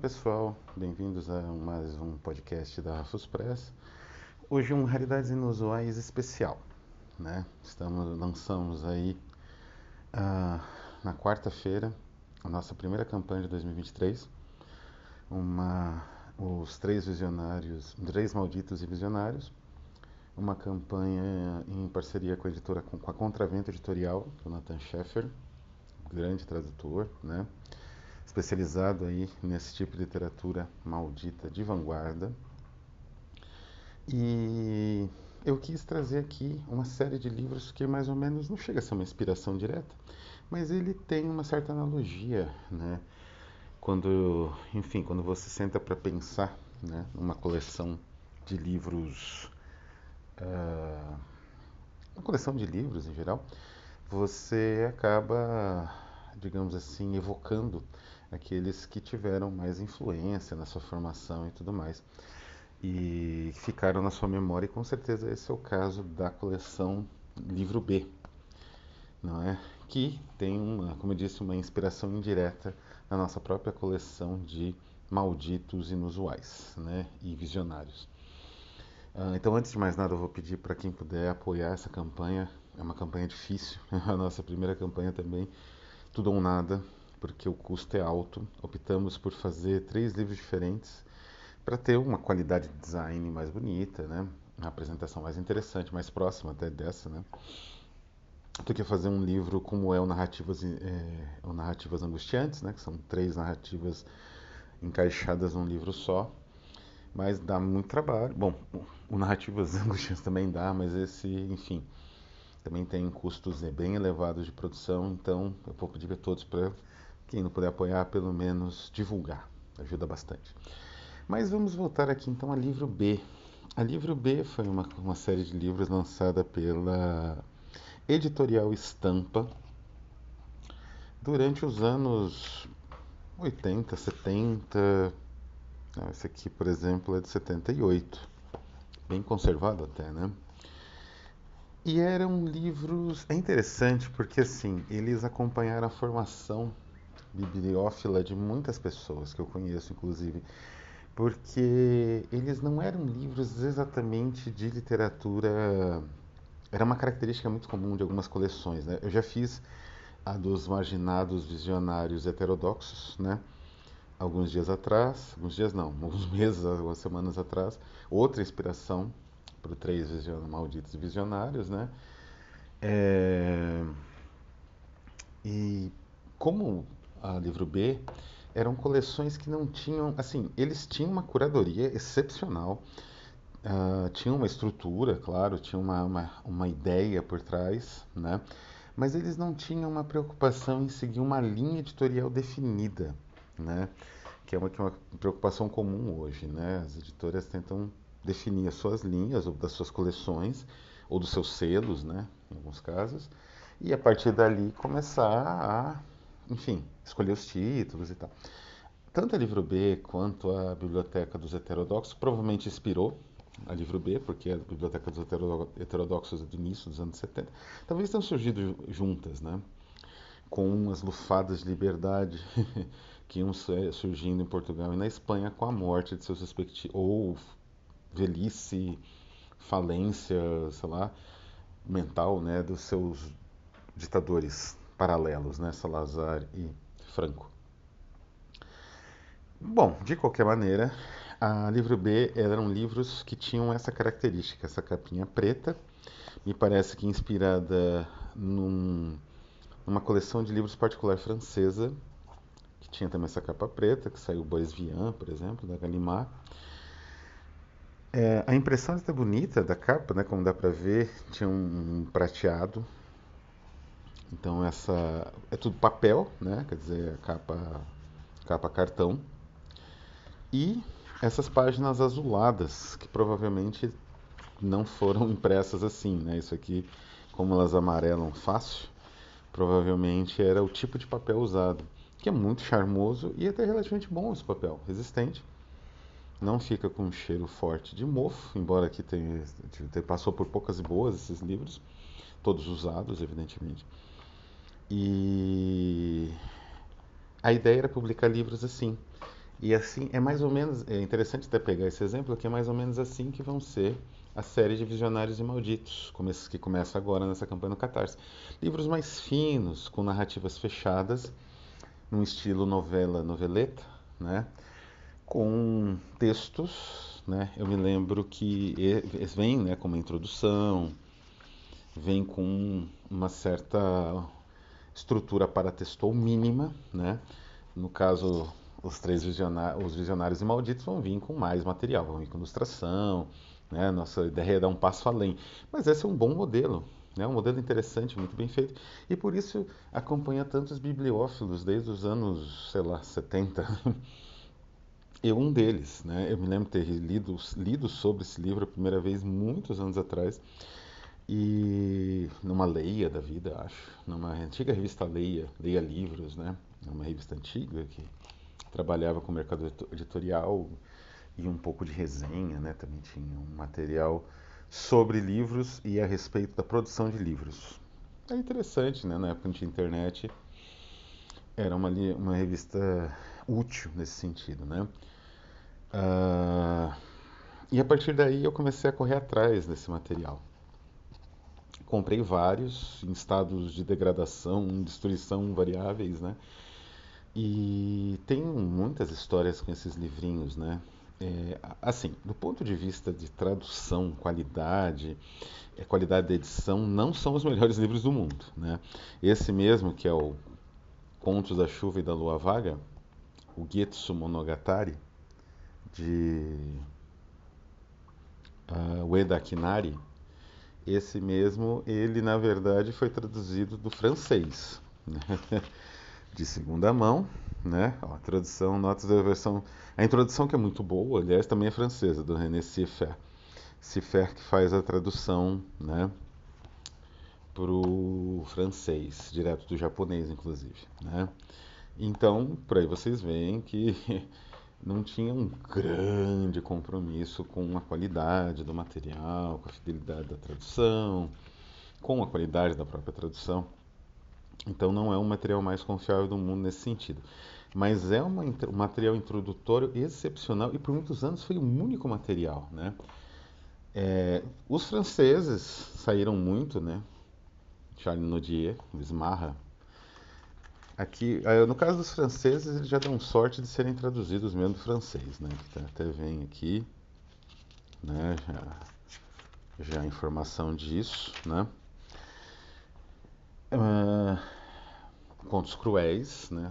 pessoal, bem-vindos a mais um podcast da Fuspress. Hoje um Realidades Inusuais especial, né? Estamos, lançamos aí uh, na quarta-feira a nossa primeira campanha de 2023, uma, os três visionários, três malditos e visionários, uma campanha em parceria com a editora, com a Contravento Editorial, do Nathan Sheffer, grande tradutor, né? Especializado aí nesse tipo de literatura maldita de vanguarda. E eu quis trazer aqui uma série de livros que mais ou menos não chega a ser uma inspiração direta, mas ele tem uma certa analogia, né? Quando, enfim, quando você senta para pensar, né, numa coleção de livros, uh, uma coleção de livros em geral, você acaba, digamos assim, evocando aqueles que tiveram mais influência na sua formação e tudo mais. E ficaram na sua memória, e com certeza esse é o caso da coleção Livro B, não é? Que tem uma, como eu disse, uma inspiração indireta na nossa própria coleção de malditos inusuais, né? E visionários. Ah, então, antes de mais nada, eu vou pedir para quem puder apoiar essa campanha. É uma campanha difícil, a nossa primeira campanha também, tudo ou nada porque o custo é alto. Optamos por fazer três livros diferentes para ter uma qualidade de design mais bonita, né? Uma apresentação mais interessante, mais próxima até dessa, né? Do que fazer um livro como é o Narrativas, é, o Narrativas Angustiantes, né? Que são três narrativas encaixadas num livro só. Mas dá muito trabalho. Bom, o Narrativas Angustiantes também dá, mas esse, enfim, também tem custos bem elevados de produção. Então, eu vou pedir a todos para quem não puder apoiar, pelo menos divulgar, ajuda bastante. Mas vamos voltar aqui então a livro B. A livro B foi uma, uma série de livros lançada pela editorial Estampa durante os anos 80, 70. Esse aqui, por exemplo, é de 78. Bem conservado até, né? E eram livros. É interessante porque, assim, eles acompanharam a formação bibliófila de muitas pessoas que eu conheço, inclusive, porque eles não eram livros exatamente de literatura. Era uma característica muito comum de algumas coleções. Né? Eu já fiz a dos marginados visionários heterodoxos, né? Alguns dias atrás, alguns dias não, alguns meses, algumas semanas atrás, outra inspiração para três malditos visionários, né? É... E como a livro B, eram coleções que não tinham, assim, eles tinham uma curadoria excepcional, uh, tinham uma estrutura, claro, tinha uma, uma, uma ideia por trás, né? Mas eles não tinham uma preocupação em seguir uma linha editorial definida, né? Que é uma, que é uma preocupação comum hoje, né? As editoras tentam definir as suas linhas ou das suas coleções ou dos seus selos, né? Em alguns casos, e a partir dali começar a enfim, escolher os títulos e tal. Tanto a livro B quanto a Biblioteca dos Heterodoxos provavelmente inspirou a livro B, porque a Biblioteca dos Heterodoxos é do início dos anos 70. Talvez tenham surgido juntas, né? Com umas lufadas de liberdade que iam surgindo em Portugal e na Espanha com a morte de seus respectivos. ou velhice, falência, sei lá, mental, né? Dos seus ditadores paralelos, né? Salazar e Franco. Bom, de qualquer maneira, a livro B eram livros que tinham essa característica, essa capinha preta, me parece que inspirada num, numa coleção de livros particular francesa, que tinha também essa capa preta, que saiu Bois Vian, por exemplo, da Gallimard. É, a impressão está bonita da capa, né, como dá para ver, tinha um prateado então essa é tudo papel, né? Quer dizer, capa capa cartão. E essas páginas azuladas, que provavelmente não foram impressas assim, né? Isso aqui, como elas amarelam fácil, provavelmente era o tipo de papel usado, que é muito charmoso e até relativamente bom esse papel, resistente. Não fica com um cheiro forte de mofo, embora aqui tenha, passou por poucas e boas esses livros, todos usados, evidentemente. E a ideia era publicar livros assim. E assim, é mais ou menos, é interessante até pegar esse exemplo, que é mais ou menos assim que vão ser a série de Visionários e Malditos, como que começa agora nessa campanha no Catarse. Livros mais finos, com narrativas fechadas, num estilo novela, noveleta, né? com textos, né? Eu me lembro que vem, né, com uma introdução, vem com uma certa estrutura para texto mínima, né? No caso, os três visionários, os visionários e malditos vão vir com mais material, vão vir com ilustração, né? Nossa ideia é dar um passo além. Mas esse é um bom modelo, né? um modelo interessante, muito bem feito. E por isso acompanha tantos bibliófilos desde os anos, sei lá, 70. Eu um deles, né? Eu me lembro ter lido, lido sobre esse livro a primeira vez muitos anos atrás. E numa Leia da vida, acho, numa antiga revista Leia, Leia Livros, né? Uma revista antiga que trabalhava com mercado editorial e um pouco de resenha, né? Também tinha um material sobre livros e a respeito da produção de livros. É interessante, né? Na época de internet era uma, uma revista útil nesse sentido, né? Uh, e a partir daí eu comecei a correr atrás desse material. Comprei vários em estados de degradação, destruição variáveis, né? E tem muitas histórias com esses livrinhos, né? É, assim, do ponto de vista de tradução, qualidade, é, qualidade da edição, não são os melhores livros do mundo. Né? Esse mesmo, que é o Contos da Chuva e da Lua Vaga, o Getsu Monogatari, de uh, Ueda Kinari, esse mesmo, ele na verdade foi traduzido do francês, né? de segunda mão, né? Ó, a tradução, notas da versão. A introdução que é muito boa, aliás, também é francesa, do René Siffer. Siffer que faz a tradução, né? Para o francês, direto do japonês, inclusive, né? Então, por aí vocês veem que não tinha um grande compromisso com a qualidade do material, com a fidelidade da tradução, com a qualidade da própria tradução. Então não é o material mais confiável do mundo nesse sentido. Mas é uma, um material introdutório excepcional e por muitos anos foi o único material. Né? É, os franceses saíram muito, né? Charles Nodier, Luiz. Aqui, é, no caso dos franceses, eles já dão sorte de serem traduzidos mesmo do francês, né? Que até vem aqui, né? Já, já informação disso, né? Uh, contos cruéis, né?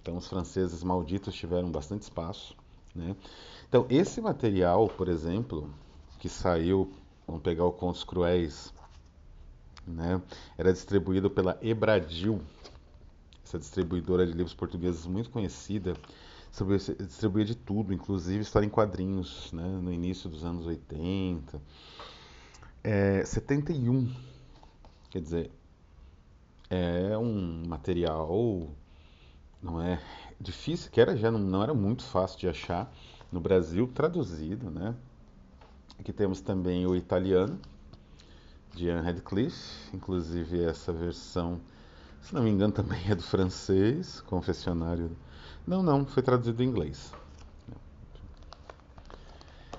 Então os franceses malditos tiveram bastante espaço, né? Então esse material, por exemplo, que saiu, vamos pegar o Contos Cruéis, né? Era distribuído pela Ebradil, essa distribuidora de livros portugueses muito conhecida, distribuía de tudo, inclusive história em quadrinhos, né? No início dos anos 80. É, 71, quer dizer, é um material não é difícil, que era já não, não, era muito fácil de achar no Brasil, traduzido, né? Aqui temos também o italiano de Ian Radcliffe, inclusive essa versão, se não me engano, também é do francês, confessionário. Não, não, foi traduzido em inglês.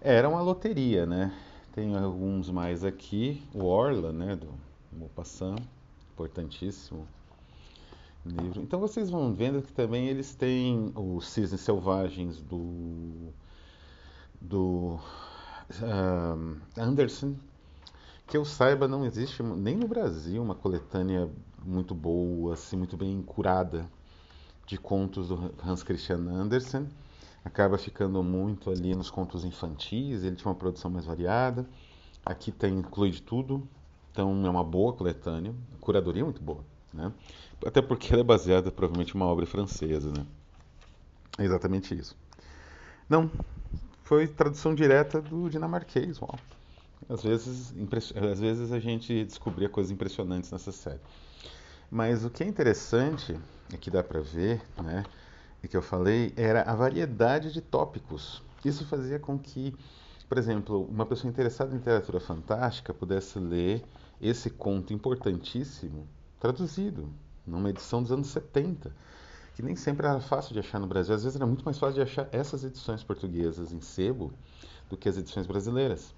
Era uma loteria, né? Tem alguns mais aqui, o Orla, né, do Maupassant importantíssimo livro. Então vocês vão vendo que também eles têm os cisnes selvagens do do Anderson, que eu saiba não existe nem no Brasil uma coletânea muito boa, assim muito bem curada de contos do Hans Christian Andersen. Acaba ficando muito ali nos contos infantis. Ele tinha uma produção mais variada. Aqui tem inclui de tudo, então é uma boa coletânea, curadoria é muito boa, né? Até porque ela é baseada provavelmente em uma obra francesa, né? É exatamente isso. Não, foi tradução direta do dinamarquês, uau. Às vezes, às vezes a gente descobria coisas impressionantes nessa série. Mas o que é interessante, e que dá para ver, né, e que eu falei, era a variedade de tópicos. Isso fazia com que, por exemplo, uma pessoa interessada em literatura fantástica pudesse ler esse conto importantíssimo traduzido, numa edição dos anos 70. que nem sempre era fácil de achar no Brasil. Às vezes era muito mais fácil de achar essas edições portuguesas em sebo do que as edições brasileiras,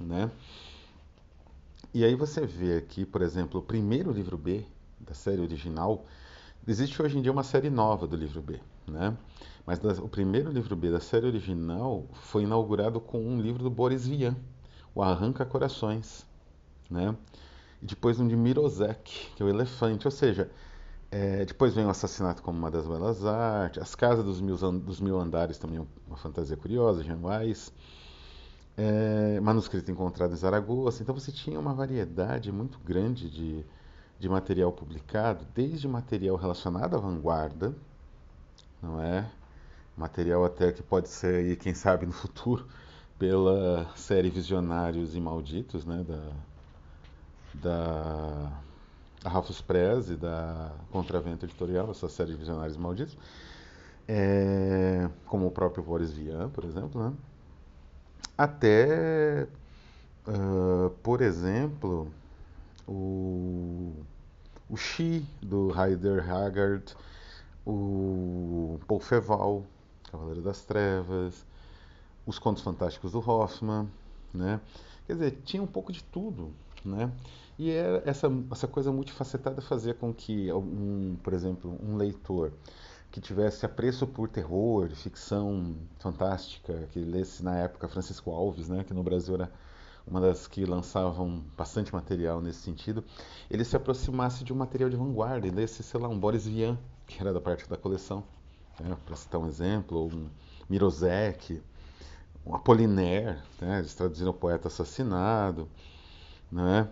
né? E aí você vê aqui, por exemplo, o primeiro livro B da série original. Existe hoje em dia uma série nova do livro B, né? Mas o primeiro livro B da série original foi inaugurado com um livro do Boris Vian, O Arranca Corações, né? E depois um de Mirosek, que é o Elefante, ou seja, é, depois vem o Assassinato como uma das Belas Artes, As Casas dos Mil, dos Mil Andares, também é uma fantasia curiosa, Jean Weiss, é, Manuscrito Encontrado em Zaragoza. Então você tinha uma variedade muito grande de, de material publicado, desde material relacionado à vanguarda, não é? Material até que pode ser, aí, quem sabe, no futuro, pela série Visionários e Malditos, né? Da, da a Ralphus Press e da Contravento Editorial, essa série Visionários Malditos, é, como o próprio Boris Vian, por exemplo, né? até, uh, por exemplo, o, o Xi, do Heider Haggard, o Paul Feval, Cavaleiro das Trevas, os Contos Fantásticos do Hoffman, né? Quer dizer, tinha um pouco de tudo, né? E era essa, essa coisa multifacetada fazia com que, um, por exemplo, um leitor que tivesse apreço por terror, ficção fantástica, que lesse na época Francisco Alves, né, que no Brasil era uma das que lançavam bastante material nesse sentido, ele se aproximasse de um material de vanguarda, e lesse, sei lá, um Boris Vian, que era da parte da coleção, né, para citar um exemplo, ou um Mirosek, um Apollinaire, né, eles traduziram o poeta assassinado, né,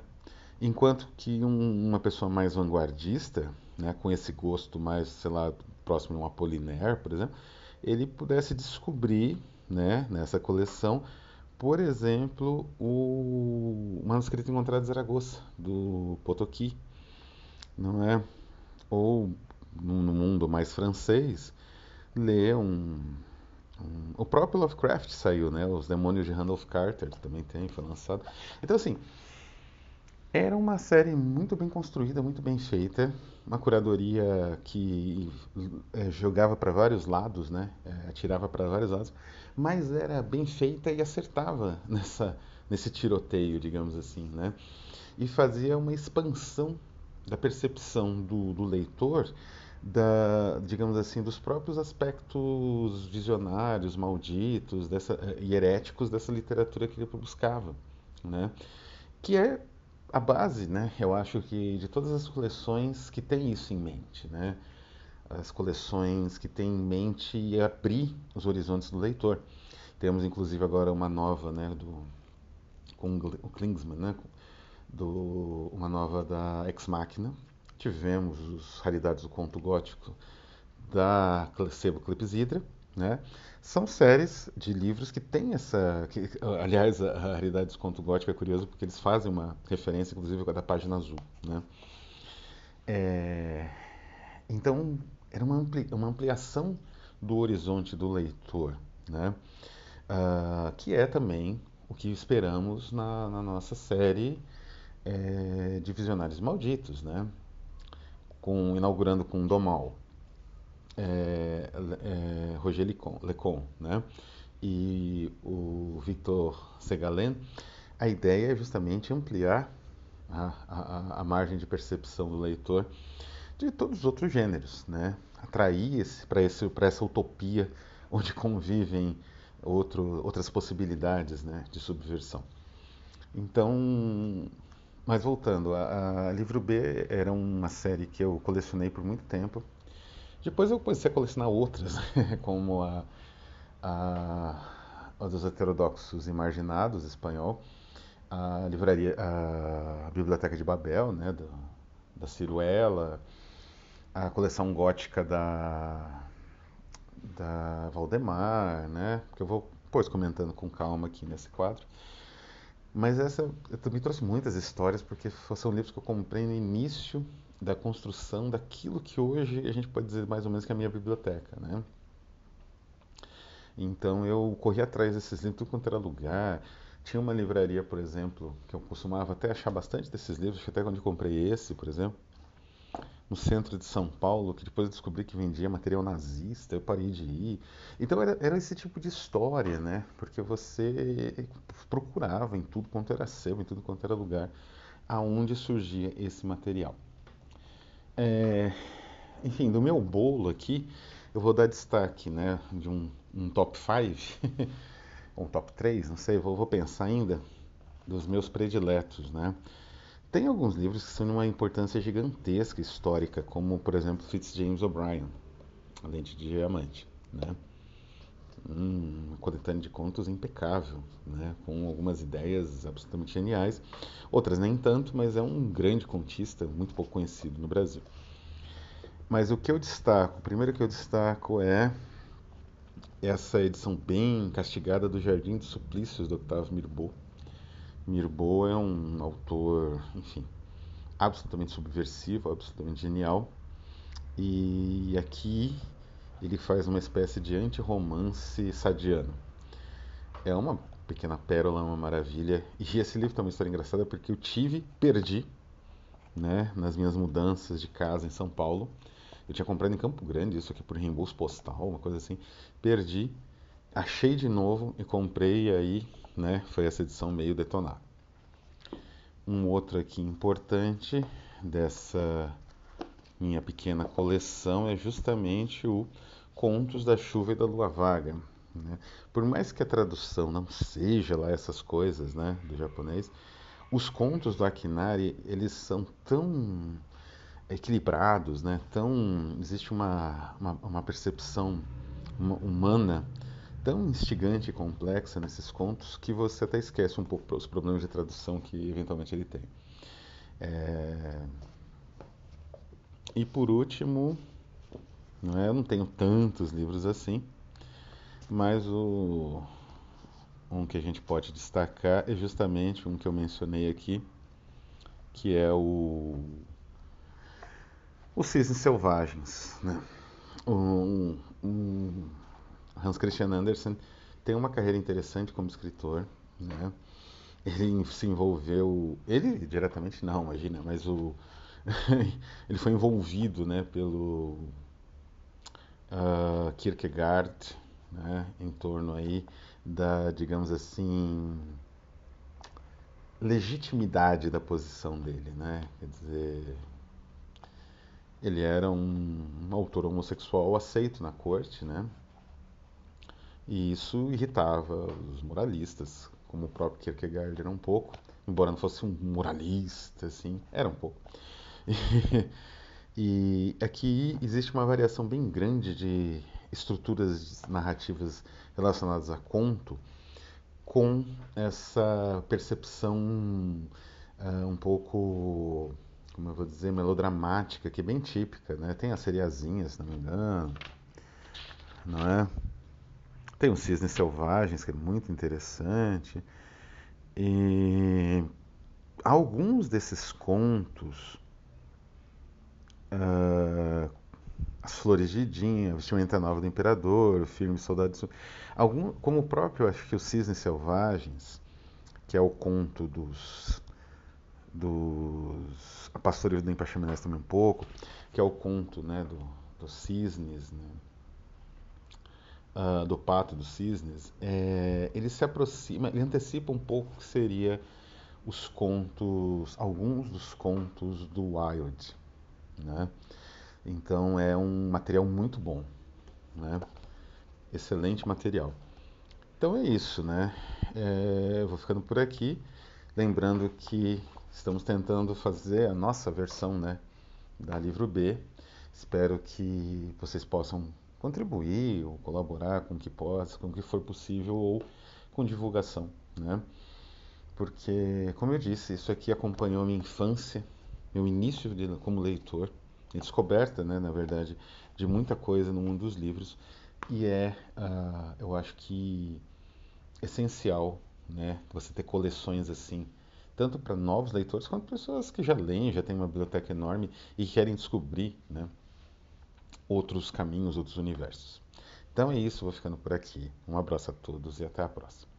enquanto que um, uma pessoa mais vanguardista, né, com esse gosto mais, sei lá, próximo de um Apollinaire, por exemplo, ele pudesse descobrir né, nessa coleção, por exemplo, o manuscrito encontrado em Zaragoza, do Potoki, não é? Ou, no mundo mais francês, ler um, um, O próprio Lovecraft saiu, né? Os Demônios de Randolph Carter também tem, foi lançado. Então, assim, era uma série muito bem construída, muito bem feita, uma curadoria que é, jogava para vários lados, né? É, atirava para vários lados, mas era bem feita e acertava nessa, nesse tiroteio, digamos assim, né? E fazia uma expansão da percepção do, do leitor, da, digamos assim, dos próprios aspectos visionários, malditos, dessa, e heréticos dessa literatura que ele buscava, né? Que é a base, né, eu acho que de todas as coleções que tem isso em mente, né, as coleções que têm em mente abrir os horizontes do leitor. Temos inclusive agora uma nova, né, do com o Klingsman, né, do uma nova da Ex Machina. Tivemos os raridades do conto gótico da Sebo Clepsidra, né? São séries de livros que têm essa. Que, aliás, a Raridade dos Conto Gótico é curioso porque eles fazem uma referência, inclusive, da página azul. Né? É, então, era uma, ampli, uma ampliação do horizonte do leitor, né? Uh, que é também o que esperamos na, na nossa série é, de Visionários Malditos, né? Com, inaugurando com Domal, é, é, Roger Lecon, né? e o Victor Segalen, a ideia é justamente ampliar a, a, a margem de percepção do leitor de todos os outros gêneros, né? atrair para essa utopia onde convivem outro, outras possibilidades né, de subversão. Então, mas voltando, a, a Livro B era uma série que eu colecionei por muito tempo. Depois eu comecei a colecionar outras, como a, a, a dos heterodoxos marginados espanhol, a livraria, a, Biblioteca de Babel, né, do, da Ciruela, a coleção gótica da, da Valdemar, né, que eu vou depois comentando com calma aqui nesse quadro. Mas essa eu também trouxe muitas histórias porque são livros que eu comprei no início da construção daquilo que hoje a gente pode dizer mais ou menos que é a minha biblioteca, né? Então eu corri atrás desses livros, tudo quanto era lugar. Tinha uma livraria, por exemplo, que eu costumava até achar bastante desses livros, até quando eu comprei esse, por exemplo, no centro de São Paulo, que depois eu descobri que vendia material nazista, eu parei de ir. Então era, era esse tipo de história, né? Porque você procurava em tudo quanto era seu, em tudo quanto era lugar, aonde surgia esse material. É, enfim, do meu bolo aqui, eu vou dar destaque, né, de um, um top 5, um top 3, não sei, vou, vou pensar ainda, dos meus prediletos, né. Tem alguns livros que são de uma importância gigantesca histórica, como, por exemplo, Fitzjames O'Brien, A Lente de Diamante, né. Uma coletânea de contos impecável, né, com algumas ideias absolutamente geniais, outras nem tanto, mas é um grande contista, muito pouco conhecido no Brasil. Mas o que eu destaco, o primeiro que eu destaco é essa edição bem castigada do Jardim dos Suplícios do Octave Mirbeau. Mirbeau é um autor, enfim, absolutamente subversivo, absolutamente genial. E aqui ele faz uma espécie de anti-romance sadiano. É uma pequena pérola, uma maravilha. E esse livro tem uma história engraçada porque eu tive, perdi, né, nas minhas mudanças de casa em São Paulo. Eu tinha comprado em Campo Grande, isso aqui por reembolso postal, uma coisa assim. Perdi, achei de novo e comprei, e aí né, foi essa edição meio detonada. Um outro aqui importante dessa minha pequena coleção é justamente o Contos da Chuva e da Lua Vaga. Né? Por mais que a tradução não seja lá essas coisas né, do japonês, os contos do Akinari eles são tão equilibrados, né? Tão existe uma, uma, uma percepção humana tão instigante e complexa nesses contos que você até esquece um pouco os problemas de tradução que eventualmente ele tem. É... E por último, não é? Eu não tenho tantos livros assim, mas o um que a gente pode destacar é justamente um que eu mencionei aqui, que é o os Cisnes Selvagens. Né? Um, um Hans Christian Andersen tem uma carreira interessante como escritor. Né? Ele se envolveu. Ele diretamente não, imagina, mas o. ele foi envolvido né, pelo uh, Kierkegaard né, em torno aí da, digamos assim, legitimidade da posição dele, né? Quer dizer, ele era um, um autor homossexual aceito na corte, né? E isso irritava os moralistas, como o próprio Kierkegaard era um pouco, embora não fosse um moralista, assim, era um pouco. E, e aqui existe uma variação bem grande de estruturas narrativas relacionadas a conto, com essa percepção uh, um pouco como eu vou dizer, melodramática, que é bem típica, né? Tem a seriazinha, se não me engano, não é? Tem os Cisnes Selvagens, que é muito interessante. E alguns desses contos, uh, As Flores de Idinha, Vestimenta Nova do Imperador, o filme Soldado de algum, como o próprio, acho que os Cisnes Selvagens, que é o conto dos dos a Pastoril do Empachaminas também um pouco, que é o conto né, do, dos cisnes, né, uh, do pato dos cisnes, é, ele se aproxima, ele antecipa um pouco o que seria os contos, alguns dos contos do Wilde, né? Então é um material muito bom, né? Excelente material. Então é isso, né? É, eu vou ficando por aqui, lembrando que Estamos tentando fazer a nossa versão né, da Livro B. Espero que vocês possam contribuir ou colaborar com o que possa, com o que for possível ou com divulgação. Né? Porque, como eu disse, isso aqui acompanhou minha infância, meu início de, como leitor, a descoberta, né, na verdade, de muita coisa no mundo dos livros e é, uh, eu acho que essencial, né, você ter coleções assim tanto para novos leitores quanto pessoas que já leem, já têm uma biblioteca enorme e querem descobrir né, outros caminhos, outros universos. Então é isso, vou ficando por aqui. Um abraço a todos e até a próxima.